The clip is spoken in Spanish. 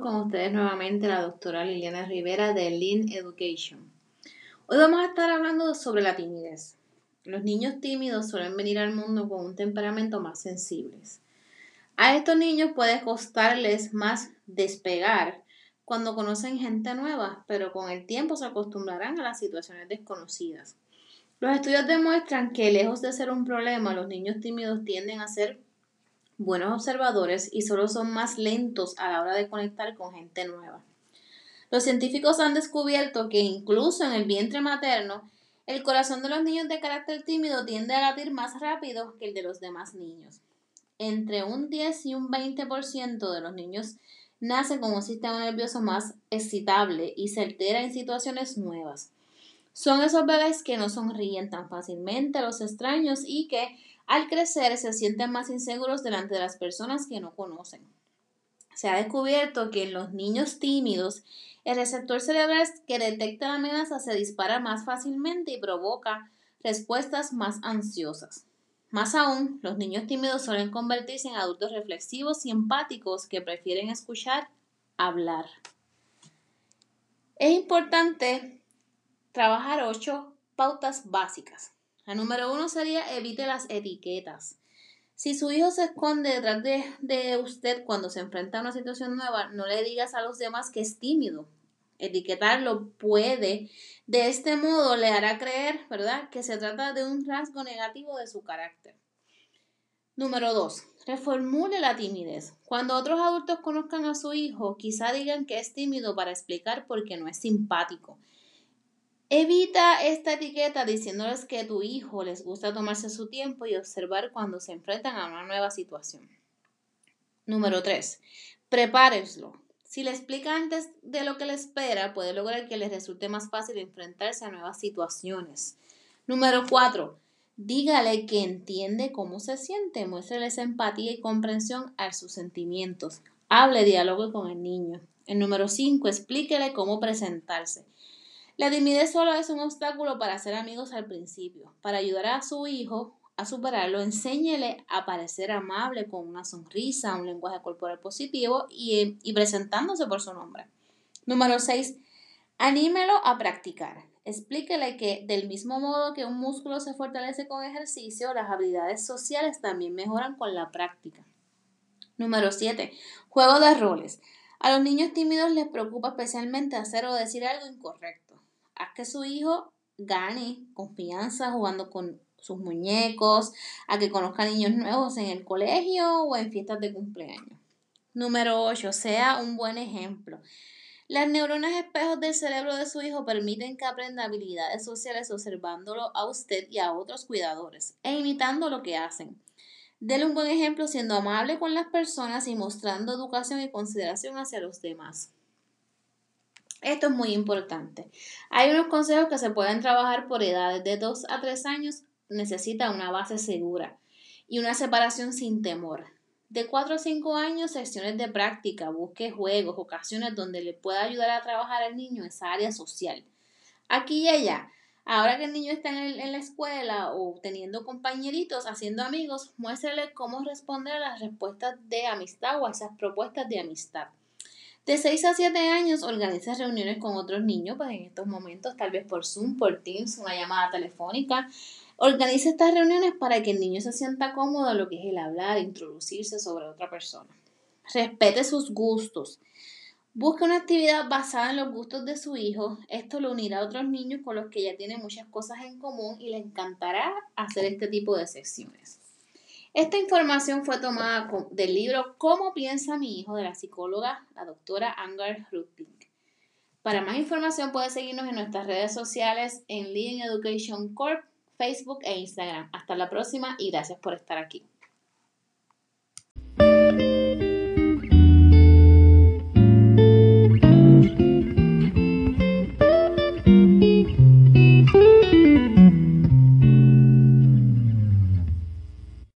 con ustedes nuevamente la doctora Liliana Rivera de Lean Education. Hoy vamos a estar hablando sobre la timidez. Los niños tímidos suelen venir al mundo con un temperamento más sensible. A estos niños puede costarles más despegar cuando conocen gente nueva, pero con el tiempo se acostumbrarán a las situaciones desconocidas. Los estudios demuestran que lejos de ser un problema, los niños tímidos tienden a ser buenos observadores y solo son más lentos a la hora de conectar con gente nueva. Los científicos han descubierto que incluso en el vientre materno, el corazón de los niños de carácter tímido tiende a latir más rápido que el de los demás niños. Entre un 10 y un 20% de los niños nacen con un sistema nervioso más excitable y se altera en situaciones nuevas. Son esos bebés que no sonríen tan fácilmente a los extraños y que al crecer se sienten más inseguros delante de las personas que no conocen. Se ha descubierto que en los niños tímidos el receptor cerebral que detecta la amenaza se dispara más fácilmente y provoca respuestas más ansiosas. Más aún, los niños tímidos suelen convertirse en adultos reflexivos y empáticos que prefieren escuchar hablar. Es importante trabajar ocho pautas básicas. La número uno sería evite las etiquetas. Si su hijo se esconde detrás de, de, usted cuando se enfrenta a una situación nueva, no le digas a los demás que es tímido. Etiquetarlo puede, de este modo le hará creer, ¿verdad?, que se trata de un rasgo negativo de su carácter. Número dos, reformule la timidez. Cuando otros adultos conozcan a su hijo, quizá digan que es tímido para explicar por qué no es simpático. Evita esta etiqueta diciéndoles que tu hijo les gusta tomarse su tiempo y observar cuando se enfrentan a una nueva situación. Número 3. Prepárenslo. Si le explica antes de lo que le espera, puede lograr que les resulte más fácil enfrentarse a nuevas situaciones. Número 4. Dígale que entiende cómo se siente, muéstreles empatía y comprensión a sus sentimientos. Hable, diálogo con el niño. El número 5. Explíquele cómo presentarse. La timidez solo es un obstáculo para hacer amigos al principio. Para ayudar a su hijo a superarlo, enséñele a parecer amable con una sonrisa, un lenguaje corporal positivo y, y presentándose por su nombre. Número 6. Anímelo a practicar. Explíquele que del mismo modo que un músculo se fortalece con ejercicio, las habilidades sociales también mejoran con la práctica. Número 7. Juego de roles. A los niños tímidos les preocupa especialmente hacer o decir algo incorrecto que su hijo gane confianza jugando con sus muñecos, a que conozca niños nuevos en el colegio o en fiestas de cumpleaños. Número 8. Sea un buen ejemplo. Las neuronas espejos del cerebro de su hijo permiten que aprenda habilidades sociales observándolo a usted y a otros cuidadores e imitando lo que hacen. Dele un buen ejemplo siendo amable con las personas y mostrando educación y consideración hacia los demás. Esto es muy importante. Hay unos consejos que se pueden trabajar por edades de 2 a 3 años. Necesita una base segura y una separación sin temor. De 4 a 5 años, secciones de práctica, busque juegos, ocasiones donde le pueda ayudar a trabajar al niño esa área social. Aquí y allá, ahora que el niño está en, en la escuela o teniendo compañeritos, haciendo amigos, muéstrele cómo responder a las respuestas de amistad o a esas propuestas de amistad. De 6 a 7 años organiza reuniones con otros niños, pues en estos momentos, tal vez por Zoom, por Teams, una llamada telefónica. Organiza estas reuniones para que el niño se sienta cómodo en lo que es el hablar, introducirse sobre otra persona. Respete sus gustos. Busque una actividad basada en los gustos de su hijo. Esto lo unirá a otros niños con los que ya tiene muchas cosas en común y le encantará hacer este tipo de secciones. Esta información fue tomada del libro Cómo piensa mi hijo de la psicóloga, la doctora Angar Rutling. Para más información puede seguirnos en nuestras redes sociales en Leading Education Corp, Facebook e Instagram. Hasta la próxima y gracias por estar aquí.